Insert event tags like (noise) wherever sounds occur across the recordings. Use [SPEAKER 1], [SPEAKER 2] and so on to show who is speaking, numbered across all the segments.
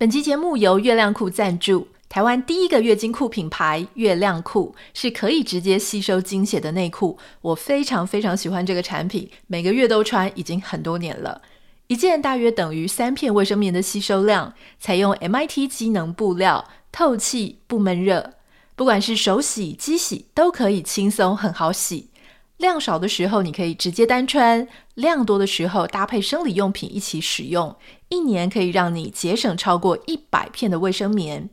[SPEAKER 1] 本期节目由月亮裤赞助。台湾第一个月经裤品牌月亮裤是可以直接吸收经血的内裤，我非常非常喜欢这个产品，每个月都穿，已经很多年了。一件大约等于三片卫生棉的吸收量，采用 MIT 机能布料，透气不闷热，不管是手洗、机洗都可以轻松很好洗。量少的时候，你可以直接单穿；量多的时候，搭配生理用品一起使用。一年可以让你节省超过一百片的卫生棉。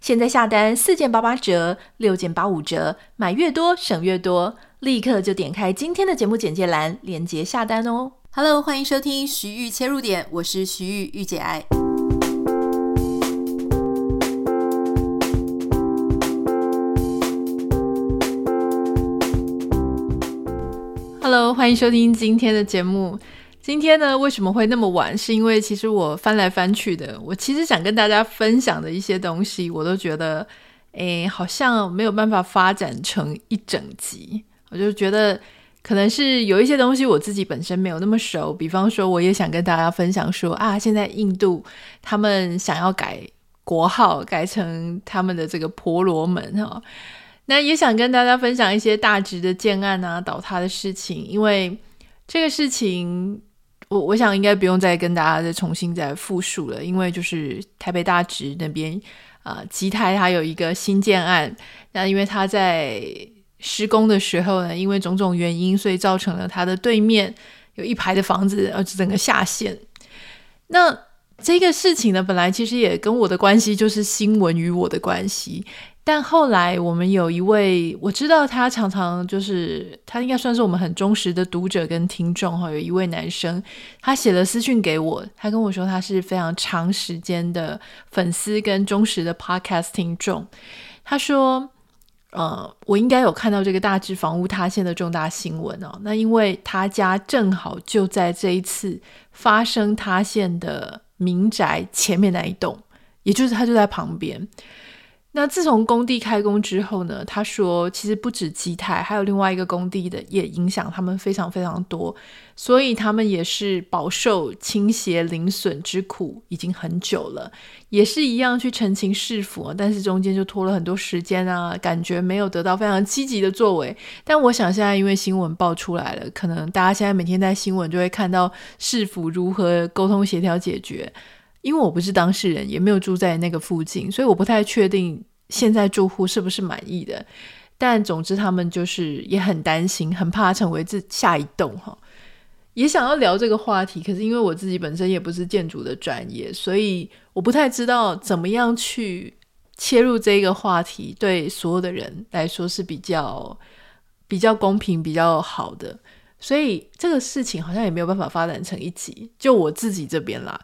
[SPEAKER 1] 现在下单四件八八折，六件八五折，买越多省越多。立刻就点开今天的节目简介栏，链接下单哦。Hello，欢迎收听徐玉切入点，我是徐玉，御姐爱。Hello，欢迎收听今天的节目。今天呢，为什么会那么晚？是因为其实我翻来翻去的，我其实想跟大家分享的一些东西，我都觉得，诶，好像没有办法发展成一整集。我就觉得，可能是有一些东西我自己本身没有那么熟。比方说，我也想跟大家分享说，啊，现在印度他们想要改国号，改成他们的这个婆罗门哈。那也想跟大家分享一些大直的建案啊，倒塌的事情，因为这个事情，我我想应该不用再跟大家再重新再复述了，因为就是台北大直那边啊，吉泰它有一个新建案，那因为它在施工的时候呢，因为种种原因，所以造成了它的对面有一排的房子呃整个下陷。那这个事情呢，本来其实也跟我的关系就是新闻与我的关系。但后来我们有一位，我知道他常常就是他应该算是我们很忠实的读者跟听众哈。有一位男生，他写了私讯给我，他跟我说他是非常长时间的粉丝跟忠实的 podcast 听众。他说，呃，我应该有看到这个大致房屋塌陷的重大新闻哦。那因为他家正好就在这一次发生塌陷的民宅前面那一栋，也就是他就在旁边。那自从工地开工之后呢，他说其实不止基泰，还有另外一个工地的也影响他们非常非常多，所以他们也是饱受倾斜零损之苦已经很久了，也是一样去澄清市府，但是中间就拖了很多时间啊，感觉没有得到非常积极的作为。但我想现在因为新闻爆出来了，可能大家现在每天在新闻就会看到市府如何沟通协调解决。因为我不是当事人，也没有住在那个附近，所以我不太确定现在住户是不是满意的。但总之，他们就是也很担心，很怕成为这下一栋哈。也想要聊这个话题，可是因为我自己本身也不是建筑的专业，所以我不太知道怎么样去切入这个话题，对所有的人来说是比较比较公平、比较好的。所以这个事情好像也没有办法发展成一集，就我自己这边啦。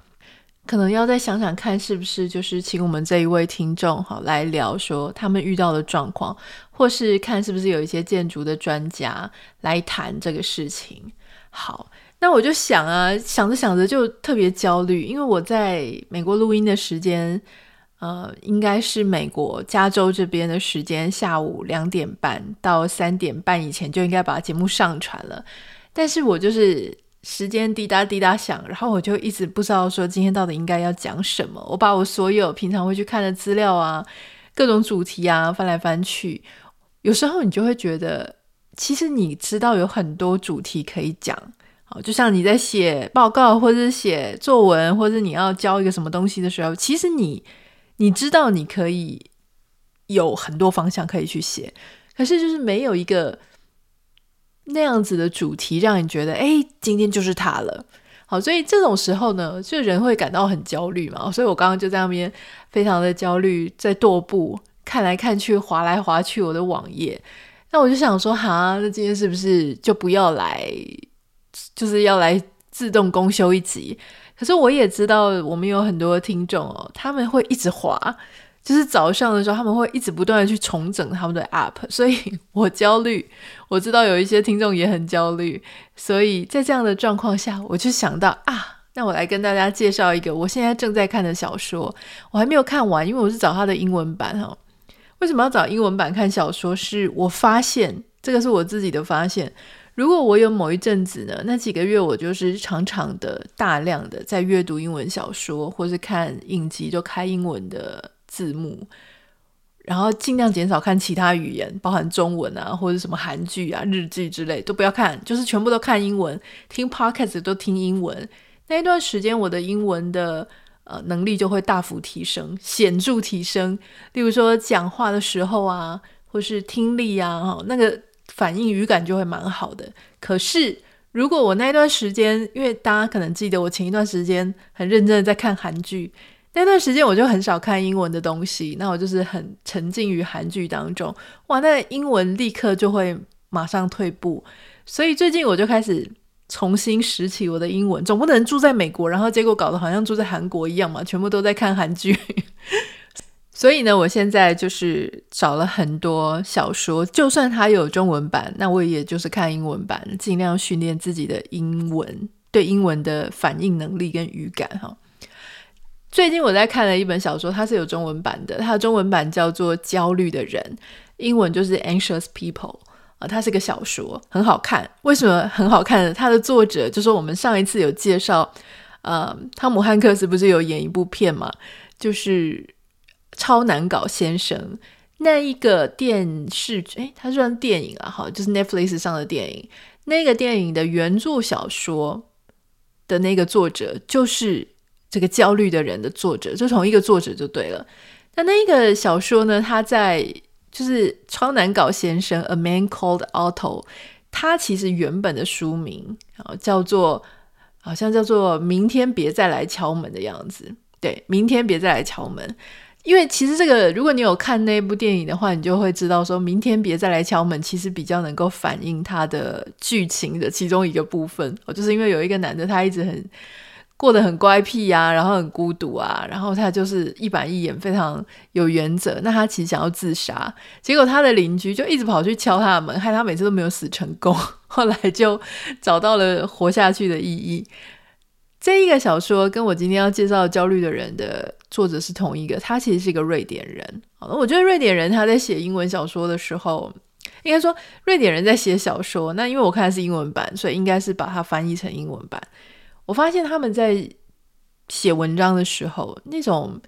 [SPEAKER 1] 可能要再想想看，是不是就是请我们这一位听众哈来聊说他们遇到的状况，或是看是不是有一些建筑的专家来谈这个事情。好，那我就想啊，想着想着就特别焦虑，因为我在美国录音的时间，呃，应该是美国加州这边的时间，下午两点半到三点半以前就应该把节目上传了，但是我就是。时间滴答滴答响，然后我就一直不知道说今天到底应该要讲什么。我把我所有平常会去看的资料啊，各种主题啊翻来翻去，有时候你就会觉得，其实你知道有很多主题可以讲。好，就像你在写报告或者是写作文，或者你要教一个什么东西的时候，其实你你知道你可以有很多方向可以去写，可是就是没有一个。那样子的主题让你觉得，哎，今天就是它了。好，所以这种时候呢，就人会感到很焦虑嘛。所以我刚刚就在那边非常的焦虑，在踱步，看来看去，划来划去我的网页。那我就想说，哈，那今天是不是就不要来，就是要来自动公休一集？可是我也知道，我们有很多听众哦，他们会一直划。就是早上的时候，他们会一直不断的去重整他们的 App，所以 (laughs) 我焦虑。我知道有一些听众也很焦虑，所以在这样的状况下，我就想到啊，那我来跟大家介绍一个我现在正在看的小说，我还没有看完，因为我是找它的英文版哈。为什么要找英文版看小说？是我发现这个是我自己的发现。如果我有某一阵子呢，那几个月我就是常常的、大量的在阅读英文小说，或是看影集，就开英文的字幕，然后尽量减少看其他语言，包含中文啊，或者什么韩剧啊、日剧之类都不要看，就是全部都看英文，听 podcast 都听英文。那一段时间，我的英文的呃能力就会大幅提升，显著提升。例如说讲话的时候啊，或是听力啊，那个反应语感就会蛮好的。可是如果我那一段时间，因为大家可能记得我前一段时间很认真的在看韩剧，那段时间我就很少看英文的东西，那我就是很沉浸于韩剧当中，哇，那英文立刻就会马上退步。所以最近我就开始。重新拾起我的英文，总不能住在美国，然后结果搞得好像住在韩国一样嘛，全部都在看韩剧。(laughs) 所以呢，我现在就是找了很多小说，就算它有中文版，那我也就是看英文版，尽量训练自己的英文，对英文的反应能力跟语感哈。最近我在看了一本小说，它是有中文版的，它的中文版叫做《焦虑的人》，英文就是 Anxious People。啊，它是个小说，很好看。为什么很好看呢？它的作者就是我们上一次有介绍，呃，汤姆汉克斯不是有演一部片嘛，就是《超难搞先生》那一个电视剧，诶，它算电影啊，哈，就是 Netflix 上的电影。那个电影的原著小说的那个作者，就是这个焦虑的人的作者，就同一个作者就对了。那那一个小说呢，它在。就是超难搞先生，A Man Called Otto，他其实原本的书名啊叫做，好像叫做明天别再来敲门的样子。对，明天别再来敲门。因为其实这个，如果你有看那部电影的话，你就会知道说，明天别再来敲门其实比较能够反映他的剧情的其中一个部分。哦，就是因为有一个男的，他一直很。过得很乖僻呀、啊，然后很孤独啊，然后他就是一板一眼，非常有原则。那他其实想要自杀，结果他的邻居就一直跑去敲他的门，害他每次都没有死成功。(laughs) 后来就找到了活下去的意义。这一个小说跟我今天要介绍《焦虑的人》的作者是同一个，他其实是一个瑞典人。我觉得瑞典人他在写英文小说的时候，应该说瑞典人在写小说。那因为我看的是英文版，所以应该是把它翻译成英文版。我发现他们在写文章的时候，那种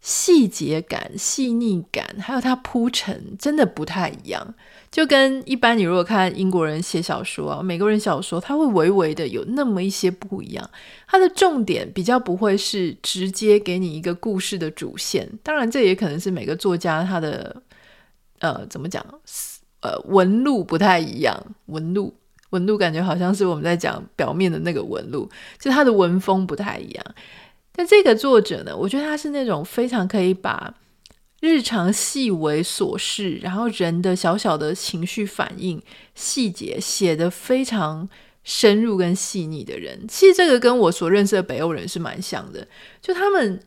[SPEAKER 1] 细节感、细腻感，还有它铺陈，真的不太一样。就跟一般你如果看英国人写小说啊、美国人小说，他会微微的有那么一些不一样。他的重点比较不会是直接给你一个故事的主线，当然这也可能是每个作家他的呃怎么讲呃纹路不太一样，纹路。纹路感觉好像是我们在讲表面的那个纹路，就他的文风不太一样。但这个作者呢，我觉得他是那种非常可以把日常细微琐事，然后人的小小的情绪反应细节写得非常深入跟细腻的人。其实这个跟我所认识的北欧人是蛮像的，就他们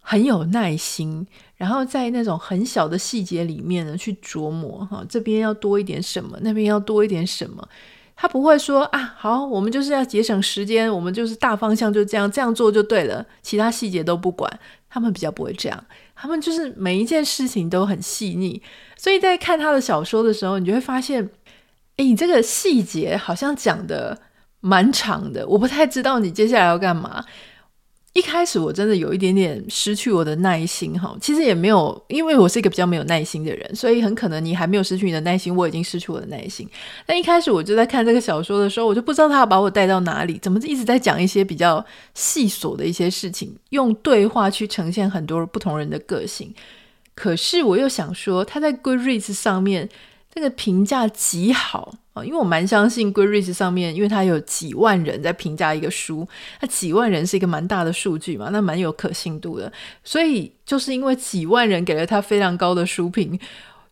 [SPEAKER 1] 很有耐心，然后在那种很小的细节里面呢去琢磨哈，这边要多一点什么，那边要多一点什么。他不会说啊，好，我们就是要节省时间，我们就是大方向就这样这样做就对了，其他细节都不管。他们比较不会这样，他们就是每一件事情都很细腻。所以在看他的小说的时候，你就会发现，诶，你这个细节好像讲的蛮长的，我不太知道你接下来要干嘛。一开始我真的有一点点失去我的耐心哈，其实也没有，因为我是一个比较没有耐心的人，所以很可能你还没有失去你的耐心，我已经失去我的耐心。但一开始我就在看这个小说的时候，我就不知道他要把我带到哪里，怎么一直在讲一些比较细琐的一些事情，用对话去呈现很多不同人的个性。可是我又想说，他在 Goodreads 上面。这个评价极好啊，因为我蛮相信 Goodreads 上面，因为它有几万人在评价一个书，那几万人是一个蛮大的数据嘛，那蛮有可信度的。所以就是因为几万人给了他非常高的书评，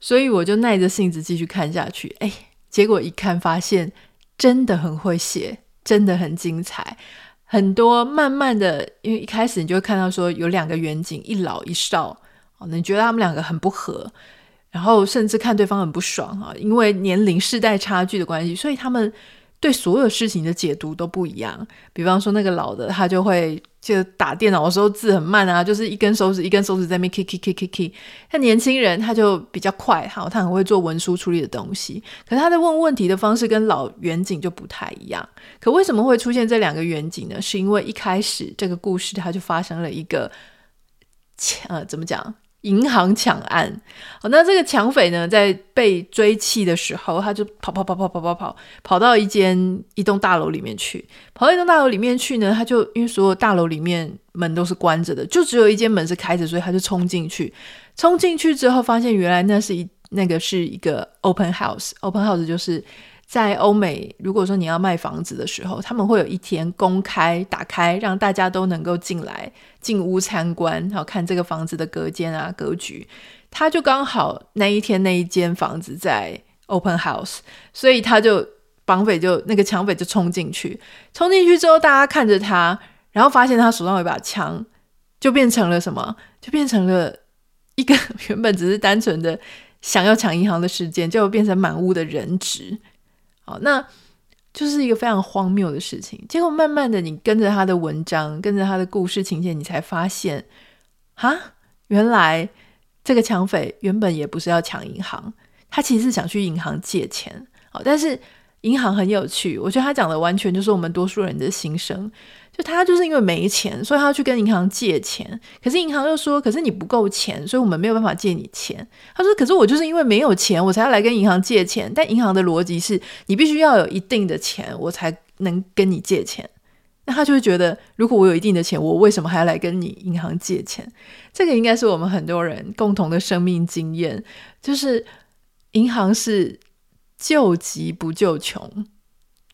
[SPEAKER 1] 所以我就耐着性子继续看下去。哎，结果一看发现真的很会写，真的很精彩。很多慢慢的，因为一开始你就会看到说有两个远景，一老一少，哦，你觉得他们两个很不合。然后甚至看对方很不爽啊，因为年龄世代差距的关系，所以他们对所有事情的解读都不一样。比方说，那个老的他就会就打电脑的时候字很慢啊，就是一根手指一根手指在那边 k k k k k。他年轻人他就比较快，好，他很会做文书处理的东西。可他在问问题的方式跟老远景就不太一样。可为什么会出现这两个远景呢？是因为一开始这个故事它就发生了一个，呃，怎么讲？银行抢案，好，那这个抢匪呢，在被追缉的时候，他就跑跑跑跑跑跑跑，跑到一间一栋大楼里面去。跑到一栋大楼里面去呢，他就因为所有大楼里面门都是关着的，就只有一间门是开着，所以他就冲进去。冲进去之后，发现原来那是一那个是一个 open house，open house 就是。在欧美，如果说你要卖房子的时候，他们会有一天公开打开，让大家都能够进来进屋参观，然后看这个房子的隔间啊格局。他就刚好那一天那一间房子在 open house，所以他就绑匪就那个抢匪就冲进去，冲进去之后，大家看着他，然后发现他手上有一把枪，就变成了什么？就变成了一个 (laughs) 原本只是单纯的想要抢银行的事件，就变成满屋的人质。那就是一个非常荒谬的事情。结果慢慢的，你跟着他的文章，跟着他的故事情节，你才发现，哈，原来这个抢匪原本也不是要抢银行，他其实是想去银行借钱。好，但是银行很有趣，我觉得他讲的完全就是我们多数人的心声。就他就是因为没钱，所以他要去跟银行借钱。可是银行又说：“可是你不够钱，所以我们没有办法借你钱。”他说：“可是我就是因为没有钱，我才要来跟银行借钱。但银行的逻辑是你必须要有一定的钱，我才能跟你借钱。那他就会觉得，如果我有一定的钱，我为什么还要来跟你银行借钱？这个应该是我们很多人共同的生命经验，就是银行是救急不救穷。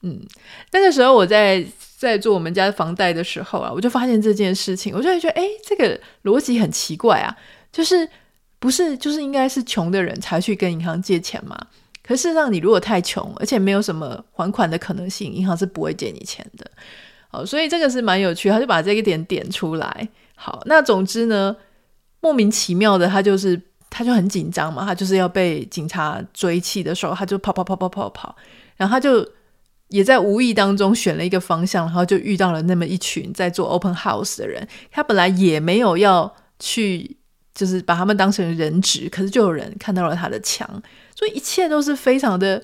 [SPEAKER 1] 嗯，那个时候我在。在做我们家房贷的时候啊，我就发现这件事情，我就觉得，哎，这个逻辑很奇怪啊，就是不是就是应该是穷的人才去跟银行借钱嘛？可事实上，你如果太穷，而且没有什么还款的可能性，银行是不会借你钱的。好，所以这个是蛮有趣，他就把这个点点出来。好，那总之呢，莫名其妙的，他就是他就很紧张嘛，他就是要被警察追缉的时候，他就跑跑跑跑跑跑，然后他就。也在无意当中选了一个方向，然后就遇到了那么一群在做 open house 的人。他本来也没有要去，就是把他们当成人质，可是就有人看到了他的枪，所以一切都是非常的。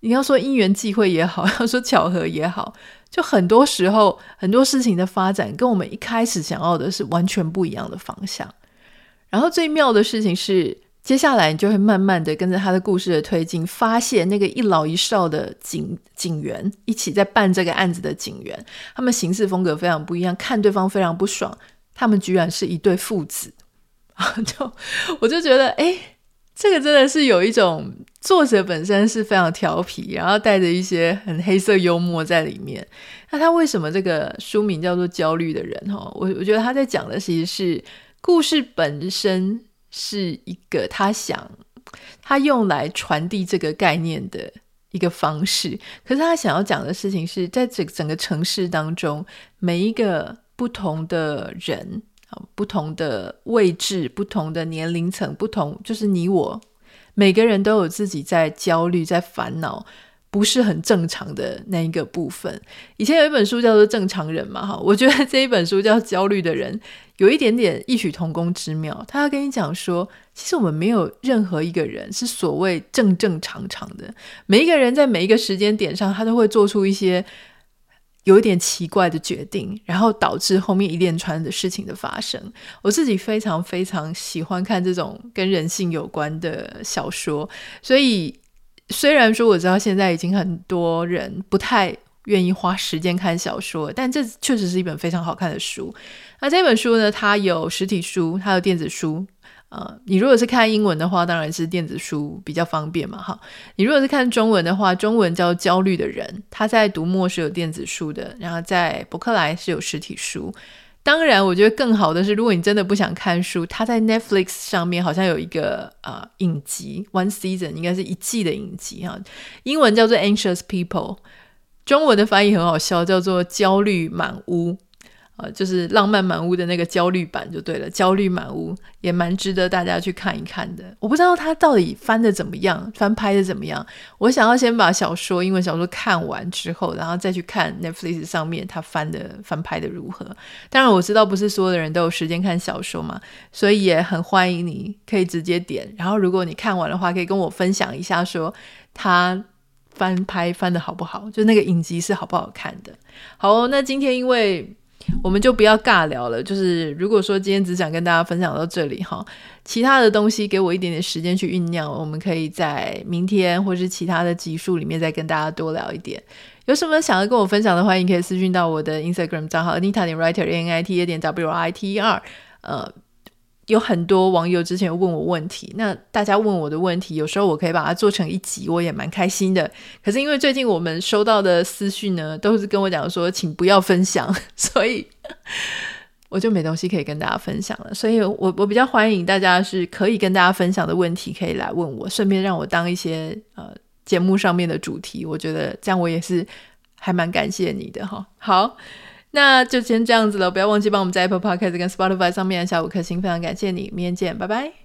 [SPEAKER 1] 你要说因缘际会也好，要说巧合也好，就很多时候很多事情的发展跟我们一开始想要的是完全不一样的方向。然后最妙的事情是。接下来你就会慢慢的跟着他的故事的推进，发现那个一老一少的警警员一起在办这个案子的警员，他们行事风格非常不一样，看对方非常不爽，他们居然是一对父子啊！就我就觉得，哎，这个真的是有一种作者本身是非常调皮，然后带着一些很黑色幽默在里面。那他为什么这个书名叫做《焦虑的人》？哈，我我觉得他在讲的其实是故事本身。是一个他想他用来传递这个概念的一个方式，可是他想要讲的事情是在整整个城市当中，每一个不同的人啊，不同的位置、不同的年龄层、不同就是你我，每个人都有自己在焦虑、在烦恼。不是很正常的那一个部分。以前有一本书叫做《正常人》嘛，哈，我觉得这一本书叫《焦虑的人》，有一点点异曲同工之妙。他要跟你讲说，其实我们没有任何一个人是所谓正正常常的。每一个人在每一个时间点上，他都会做出一些有一点奇怪的决定，然后导致后面一连串的事情的发生。我自己非常非常喜欢看这种跟人性有关的小说，所以。虽然说我知道现在已经很多人不太愿意花时间看小说，但这确实是一本非常好看的书。那这本书呢，它有实体书，它有电子书。呃，你如果是看英文的话，当然是电子书比较方便嘛，哈。你如果是看中文的话，中文叫《焦虑的人》，他在读墨是有电子书的，然后在博客来是有实体书。当然，我觉得更好的是，如果你真的不想看书，它在 Netflix 上面好像有一个啊、呃、影集，One Season 应该是一季的影集哈，英文叫做 Anxious People，中文的翻译很好笑，叫做焦虑满屋。呃，就是浪漫满屋的那个焦虑版就对了，焦虑满屋也蛮值得大家去看一看的。我不知道他到底翻的怎么样，翻拍的怎么样。我想要先把小说，英文小说看完之后，然后再去看 Netflix 上面他翻的翻拍的如何。当然我知道不是所有的人都有时间看小说嘛，所以也很欢迎你可以直接点。然后如果你看完的话，可以跟我分享一下，说他翻拍翻的好不好，就那个影集是好不好看的。好哦，那今天因为。我们就不要尬聊了。就是如果说今天只想跟大家分享到这里哈，其他的东西给我一点点时间去酝酿，我们可以在明天或是其他的集数里面再跟大家多聊一点。有什么想要跟我分享的，欢迎可以私讯到我的 Instagram 账号 Anita 点 Writer A N I T A 点 W I T E R 呃。有很多网友之前问我问题，那大家问我的问题，有时候我可以把它做成一集，我也蛮开心的。可是因为最近我们收到的私讯呢，都是跟我讲说，请不要分享，(laughs) 所以我就没东西可以跟大家分享了。所以我我比较欢迎大家是可以跟大家分享的问题，可以来问我，顺便让我当一些呃节目上面的主题。我觉得这样我也是还蛮感谢你的哈。好。(laughs) 那就先这样子了，不要忘记帮我们在 Apple Podcast 跟 Spotify 上面按下五颗星，非常感谢你，明天见，拜拜。